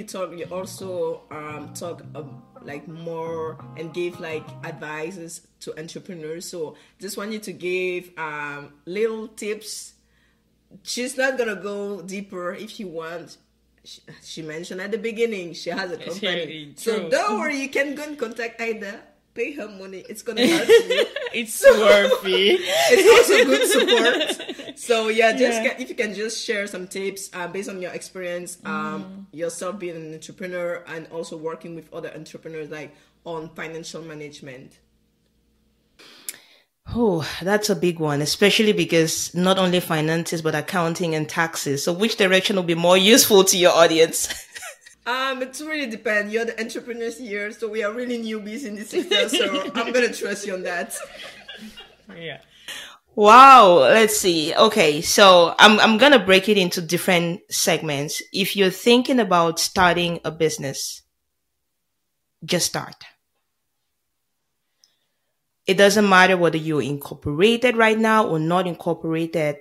you talk, you also um, talk uh, like more and give like advices to entrepreneurs. So just want you to give um, little tips. She's not gonna go deeper if you want. She, she mentioned at the beginning she has a company, so don't worry. You can go and contact Ida pay her money. It's gonna help you. it's so, worthy. it's also good support. So yeah, just yeah. Get, if you can just share some tips uh, based on your experience, um, mm. yourself being an entrepreneur and also working with other entrepreneurs, like on financial management. Oh, that's a big one, especially because not only finances, but accounting and taxes. So which direction will be more useful to your audience? Um, it really depends. You're the entrepreneurs here, so we are really newbies in this sector. So I'm gonna trust you on that. Yeah. Wow. Let's see. Okay, so I'm I'm gonna break it into different segments. If you're thinking about starting a business, just start. It doesn't matter whether you're incorporated right now or not incorporated.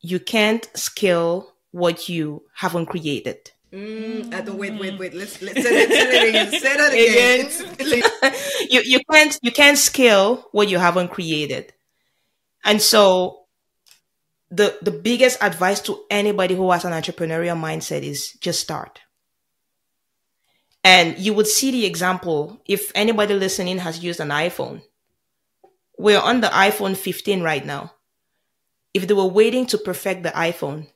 You can't scale what you haven't created Mm, I don't wait, wait, wait. Let's let's say that, say that again. Say that again. you you can't you can't scale what you haven't created, and so the the biggest advice to anybody who has an entrepreneurial mindset is just start. And you would see the example if anybody listening has used an iPhone. We're on the iPhone 15 right now. If they were waiting to perfect the iPhone,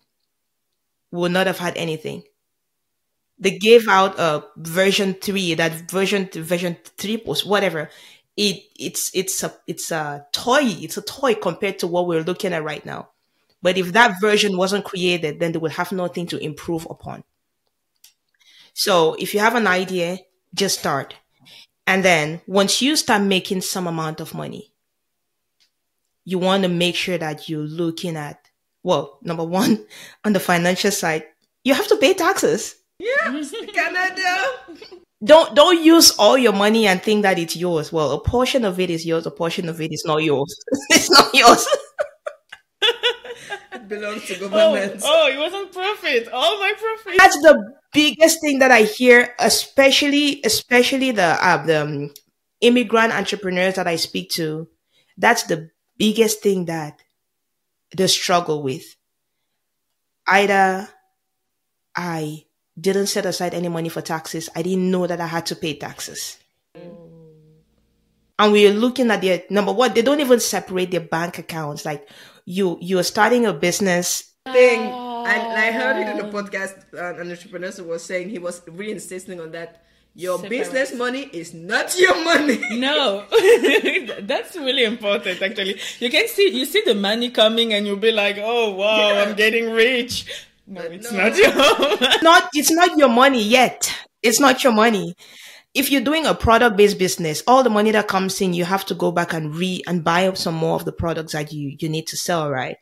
we would not have had anything they gave out a version three, that version version three post, whatever. It it's it's a it's a toy. It's a toy compared to what we're looking at right now. But if that version wasn't created, then they would have nothing to improve upon. So if you have an idea, just start. And then once you start making some amount of money, you want to make sure that you're looking at, well, number one, on the financial side, you have to pay taxes. Yeah, Canada. Don't don't use all your money and think that it's yours. Well, a portion of it is yours, a portion of it is not yours. it's not yours. it belongs to government. Oh, oh, it wasn't profit. All my profit. That's the biggest thing that I hear, especially especially the uh, the um, immigrant entrepreneurs that I speak to. That's the biggest thing that they struggle with. Either I didn't set aside any money for taxes. I didn't know that I had to pay taxes. And we're looking at their number one, they don't even separate their bank accounts. Like you, you're starting a business thing. And I heard it in the podcast. Uh, an entrepreneur was saying he was really insisting on that. Your Separate. business money is not your money. No, that's really important. Actually, you can see you see the money coming, and you'll be like, "Oh wow, yeah. I'm getting rich." No, it's no. not your not it's not your money yet. It's not your money. If you're doing a product based business, all the money that comes in, you have to go back and re and buy up some more of the products that you you need to sell, right?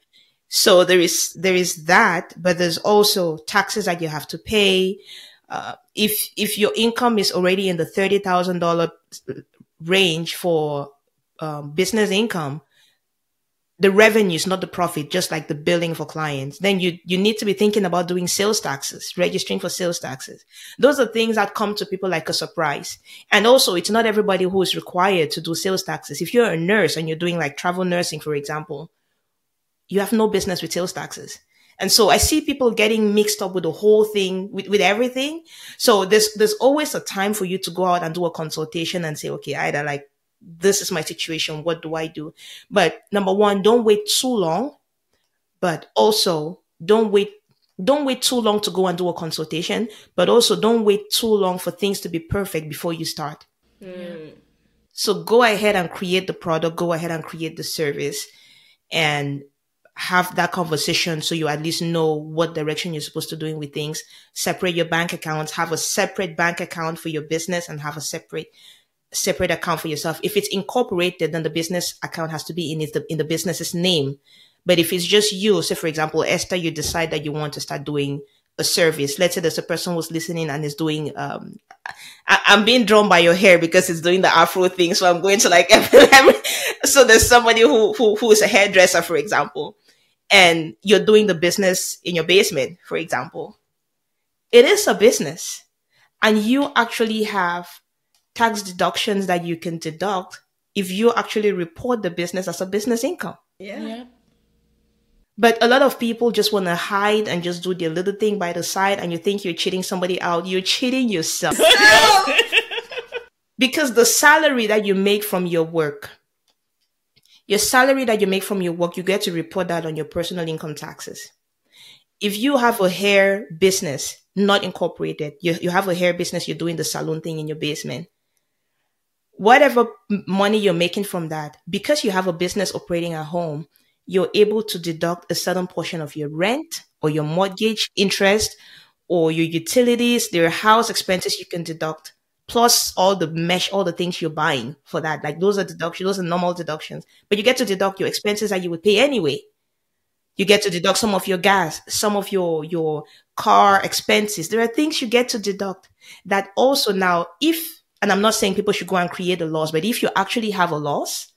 So there is there is that, but there's also taxes that you have to pay. Uh, if if your income is already in the thirty thousand dollar range for um, business income, the revenues, not the profit, just like the billing for clients, then you, you need to be thinking about doing sales taxes, registering for sales taxes. Those are things that come to people like a surprise. And also, it's not everybody who is required to do sales taxes. If you're a nurse and you're doing like travel nursing, for example, you have no business with sales taxes. And so I see people getting mixed up with the whole thing, with, with everything. So there's, there's always a time for you to go out and do a consultation and say, okay, either like this is my situation. What do I do? But number one, don't wait too long. But also don't wait don't wait too long to go and do a consultation, but also don't wait too long for things to be perfect before you start. Mm. So go ahead and create the product, go ahead and create the service and have that conversation so you at least know what direction you're supposed to doing with things. Separate your bank accounts, have a separate bank account for your business and have a separate separate account for yourself. If it's incorporated, then the business account has to be in the, in the business's name. But if it's just you, say for example, Esther, you decide that you want to start doing a service. Let's say there's a person who's listening and is doing, um, I, am being drawn by your hair because it's doing the Afro thing. So I'm going to like, so there's somebody who, who, who is a hairdresser, for example, and you're doing the business in your basement, for example. It is a business and you actually have tax deductions that you can deduct if you actually report the business as a business income. Yeah. Yeah. But a lot of people just want to hide and just do their little thing by the side, and you think you're cheating somebody out. You're cheating yourself. because the salary that you make from your work, your salary that you make from your work, you get to report that on your personal income taxes. If you have a hair business, not incorporated, you, you have a hair business, you're doing the salon thing in your basement, whatever money you're making from that, because you have a business operating at home, you're able to deduct a certain portion of your rent or your mortgage interest or your utilities, their house expenses you can deduct, plus all the mesh, all the things you're buying for that. Like those are deductions, those are normal deductions. But you get to deduct your expenses that you would pay anyway. You get to deduct some of your gas, some of your your car expenses. There are things you get to deduct that also now, if and I'm not saying people should go and create a loss, but if you actually have a loss,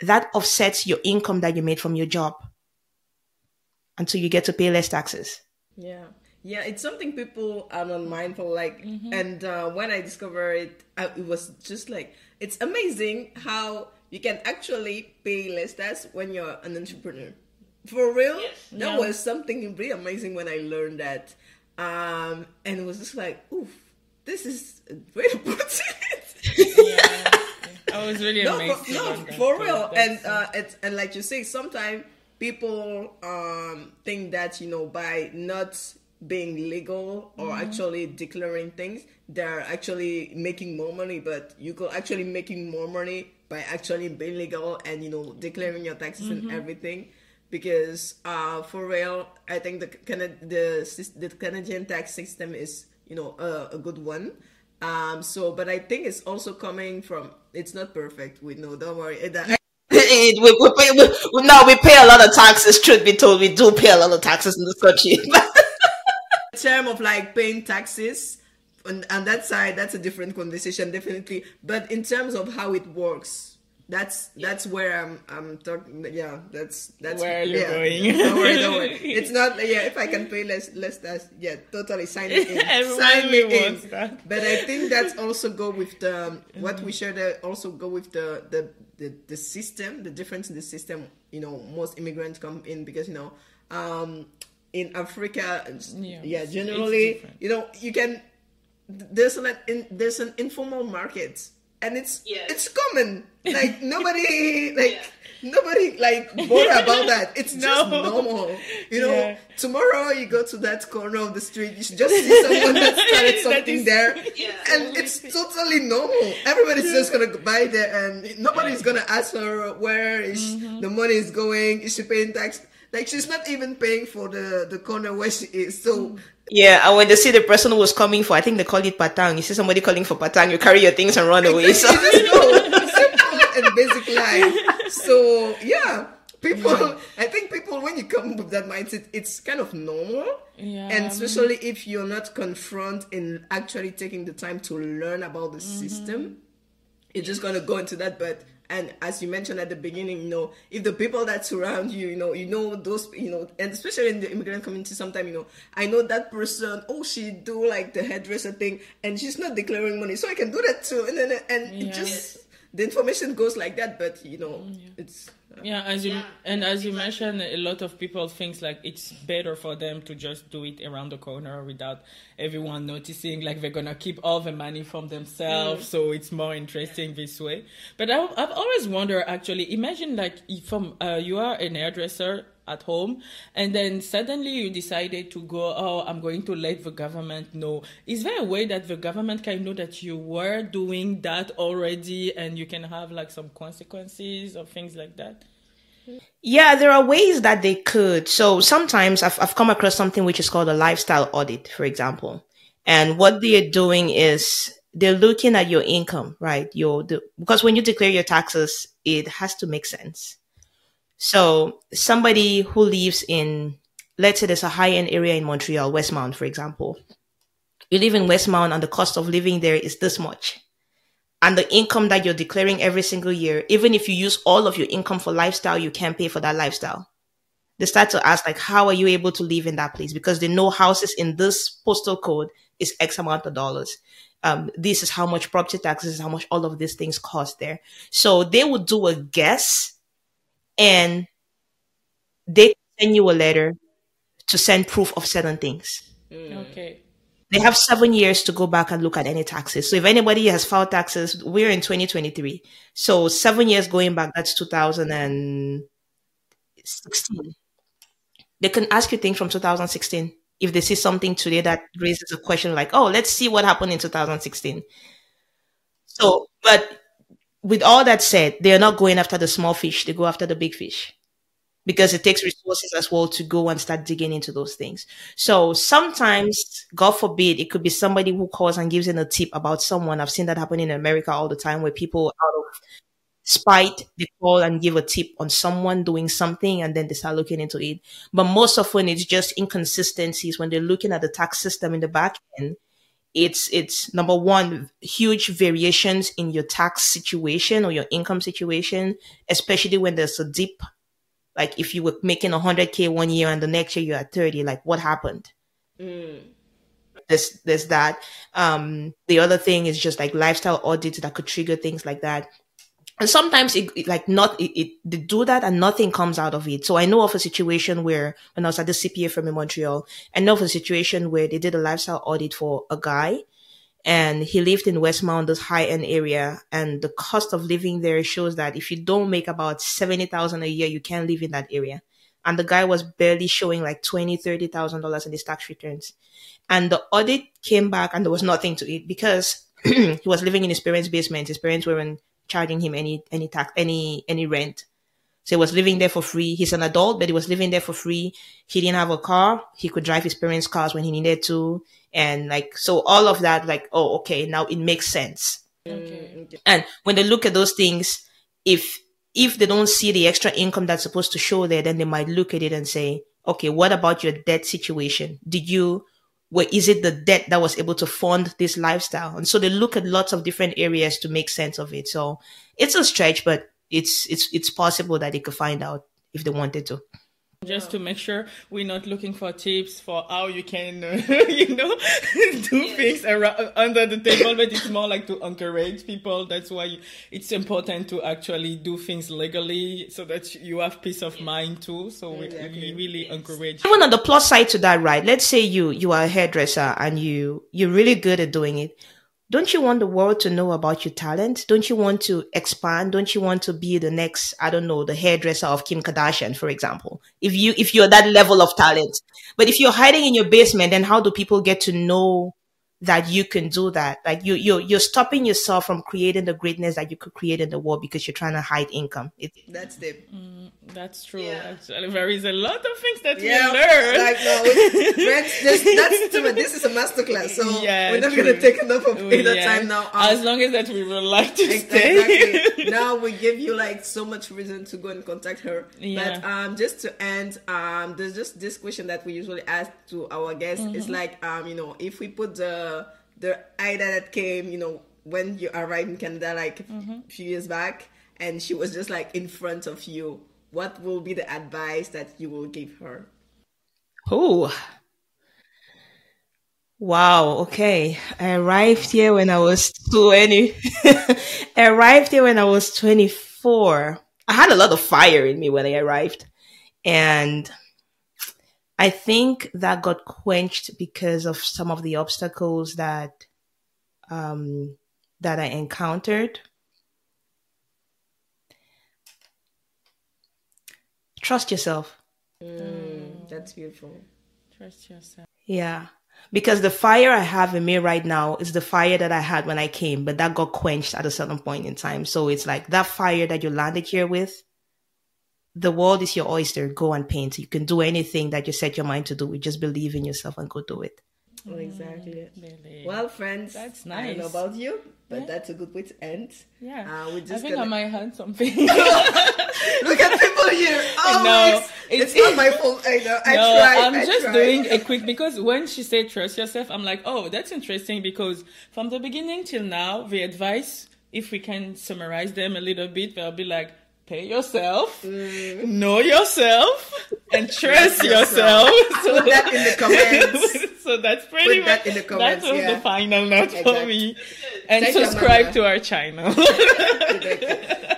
that offsets your income that you made from your job until you get to pay less taxes. Yeah. Yeah, it's something people are not mindful like and uh, when I discovered it I, it was just like it's amazing how you can actually pay less tax when you're an entrepreneur. For real? That Yeah. was something really amazing when I learned that. Um and it was just like, oof, this is a way to put it. yeah. I was really no, amazed. for, no, for real. And uh, it's and like you say, sometimes people um think that you know by not being legal or Mm-hmm. actually declaring things, they're actually making more money. But you could actually making more money by actually being legal and you know declaring your taxes Mm-hmm. and everything. Because uh, for real, I think the the the Canadian tax system is you know a, a good one. Um, so, but I think it's also coming from. It's not perfect. We know. Don't worry. It- we, we pay, we, we- no, we pay a lot of taxes. Truth be told, we do pay a lot of taxes in this country. in term of like paying taxes, on, on that side, that's a different conversation, definitely. But in terms of how it works, that's that's where I'm I'm talking. Yeah, that's that's Where you're yeah. going. don't worry, don't worry. It's not. Yeah, if I can pay less less tax, yeah, totally sign it in. Sign me in. that. But I think that's also go with the what we should uh, also go with the, the the the system, the difference in the system. You know, most immigrants come in because you know, um, in Africa, Yeah, yeah, generally, you know, you can there's an in, there's an informal market and it's Yes. it's common. Like nobody like nobody like bother about that. It's just normal. You know, Yeah. tomorrow you go to that corner of the street, you should just see someone that started something is- there. And it's totally normal. Everybody's just gonna buy there and nobody's gonna ask her where is Mm-hmm. the money is going, is she paying tax? Like she's not even paying for the, the corner where she is. So yeah, and when they see the person who was coming for, I think they call it patang. You see somebody calling for patang, you carry your things and run away. So you just know simple and basic life. So yeah, people. I think people when you come with that mindset, it's kind of normal. Yeah. And especially if you're not confront in actually taking the time to learn about the mm-hmm. system, you're just gonna go into that. But and as you mentioned at the beginning, you know, if the people that surround you, you know, you know those, you know, and especially in the immigrant community, sometimes you know, I know that person. Oh, she do like the hairdresser thing, and she's not declaring money, so I can do that too. And then and it just the information goes like that. But you know, mm, it's Yeah, as you and as you mentioned, a lot of people think like it's better for them to just do it around the corner without everyone noticing. Like they're gonna keep all the money from themselves, so it's more interesting this way. But I, I've always wondered, actually, imagine like if from uh, you are an hairdresser at home and then suddenly you decided to go oh i'm going to let the government know is there a way that the government can know that you were doing that already and you can have like some consequences or things like that Yeah, there are ways that they could. So sometimes I've, I've come across something which is called a lifestyle audit, for example. And what they're doing is they're looking at your income, right? Your the, because when you declare your taxes, it has to make sense. So somebody who lives in, let's say there's a high end area in Montreal, Westmount, for example. You live in Westmount and the cost of living there is this much and the income that you're declaring every single year, even if you use all of your income for lifestyle, you can't pay for that lifestyle. They start to ask, like, how are you able to live in that place? Because they know houses in this postal code is X amount of dollars. Um, this is how much property taxes, how much all of these things cost there. So they would do a guess and they send you a letter to send proof of certain things. Mm. Okay. They have seven years to go back and look at any taxes. So if anybody has filed taxes, we're in 2023. So seven years going back, that's 2016. They can ask you things from 2016 if they see something today that raises a question like, oh, let's see what happened in 2016. So, but with all that said, they are not going after the small fish, they go after the big fish because it takes resources as well to go and start digging into those things. So sometimes, God forbid, it could be somebody who calls and gives in a tip about someone. I've seen that happen in America all the time where people out of spite, they call and give a tip on someone doing something and then they start looking into it. But most often it's just inconsistencies when they're looking at the tax system in the back end. It's, it's number one, huge variations in your tax situation or your income situation, especially when there's a dip like if you were making 100K one year and the next year you're at 30, like what happened? Mm. There's, there's that. Um, the other thing is just like lifestyle audits that could trigger things like that. And sometimes it, it like not, it, it, they do that and nothing comes out of it. So I know of a situation where when I was at the CPA firm in Montreal, I know of a situation where they did a lifestyle audit for a guy and he lived in Westmount, this high end area. And the cost of living there shows that if you don't make about 70,000 a year, you can't live in that area. And the guy was barely showing like twenty, thirty thousand dollars in his tax returns. And the audit came back and there was nothing to it because he was living in his parents' basement. His parents weren't charging him any any tax any any rent. So he was living there for free. He's an adult, but he was living there for free. He didn't have a car. He could drive his parents' cars when he needed to. And like, so all of that, like, oh, okay, now it makes sense. Okay. And when they look at those things, if, if they don't see the extra income that's supposed to show there, then they might look at it and say, okay, what about your debt situation? Did you, where is it the debt that was able to fund this lifestyle? And so they look at lots of different areas to make sense of it. So it's a stretch, but it's it's it's possible that they could find out if they wanted to just to make sure we're not looking for tips for how you can uh, you know do yes. things around, under the table but it's more like to encourage people. That's why it's important to actually do things legally so that you have peace of mind too. So exactly. we, we, really yes. encourage. Even on the plus side to that right? Let's say you you are a hairdresser and you you're really good at doing it don't you want the world to know about your talent? Don't you want to expand? Don't you want to be the next, I don't know, the hairdresser of Kim Kardashian, for example? If you, if you're that level of talent. But if you're hiding in your basement, then how do people get to know that you can do that. Like you, you, you're stopping yourself from creating the greatness that you could create in the world because you're trying to hide income. It, that's the. Mm, that's true. Yeah. Actually, there is a lot of things that yeah, we learn. Like no, friends, just, that's. This is a masterclass, so yeah, we're not going to take enough of yeah. the time now. Um, as long as that we would like to stay. Now we give you like so much reason to go and contact her. Yeah. But um, just to end, um, there's just this question that we usually ask to our guests. Mm-hmm. It's like um, you know, if we put the the Ida that came, you know, when you arrived in Canada like mm-hmm. a few years back, and she was just like in front of you. What will be the advice that you will give her? Oh, wow. Okay, I arrived here when I was twenty. I arrived here when I was twenty-four. I had a lot of fire in me when I arrived, and I think that got quenched because of some of the obstacles that um, that I encountered. Trust yourself. Mm, that's beautiful. Trust yourself. Yeah. Because the fire I have in me right now is the fire that I had when I came, but that got quenched at a certain point in time. So it's like that fire that you landed here with, the world is your oyster. Go and paint. You can do anything that you set your mind to do. You just believe in yourself and go do it. Oh, exactly. Really? Well, friends, that's nice. I don't know about you, but yeah. that's a good way to end. Yeah. Uh, we just I think gonna... I might have something. Look at people here. Oh, no, it's, it's, not my fault. I know. I no, tried. I'm I just tried. doing a quick because when she said trust yourself, I'm like, oh, that's interesting because from the beginning till now, the advice, if we can summarize them a little bit, they'll be like, pay yourself, Mm. know yourself, and trust yourself. So, Put that in the comments. so that's pretty Put that much in the comments, that was yeah. the final note for me. And Thank subscribe to our channel.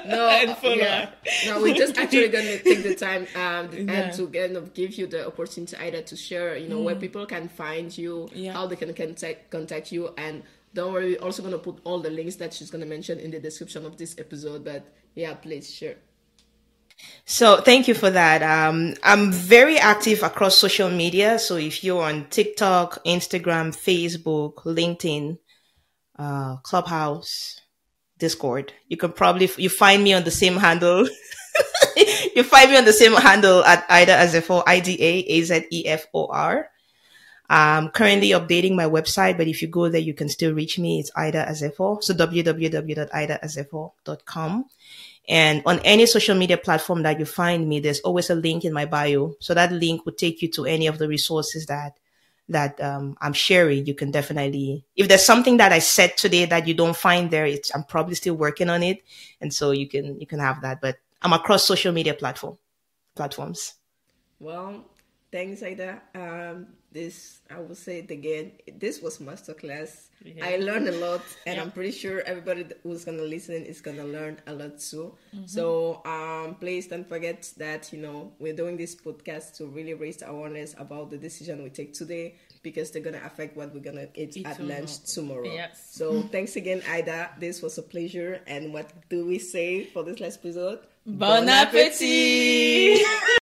no, And follow yeah. no, we're just actually gonna take the time um, Yeah. and to kind of give you the opportunity either to share, you know, where people can find you, Mm. Yeah. how they can contact contact you, and don't worry, we're also gonna put all the links that she's gonna mention in the description of this episode. But yeah, please share. So thank you for that. Um, I'm very active across social media. So if you're on TikTok, Instagram, Facebook, LinkedIn, uh, Clubhouse, Discord, you can probably you find me on the same handle. you find me on the same handle at Ida Azefor, I D A A Z E F O R. I'm currently updating my website, but if you go there, you can still reach me. It's Ida Azefor. So www.idaazefor.com. And on any social media platform that you find me, there's always a link in my bio. So that link would take you to any of the resources that that um, I'm sharing. You can definitely, if there's something that I said today that you don't find there, it's I'm probably still working on it, and so you can you can have that. But I'm across social media platform platforms. Well, thanks, Ida. Um, this I will say it again. This was masterclass. Yeah. I learned a lot, and Yeah. I'm pretty sure everybody who's gonna listen is gonna learn a lot too. Mm-hmm. So, um, please don't forget that you know we're doing this podcast to really raise awareness about the decision we take today because they're gonna affect what we're gonna eat, Eat at tomorrow. lunch tomorrow. Yes. So, thanks again, Ida. This was a pleasure. And what do we say for this last episode? Bon appetit!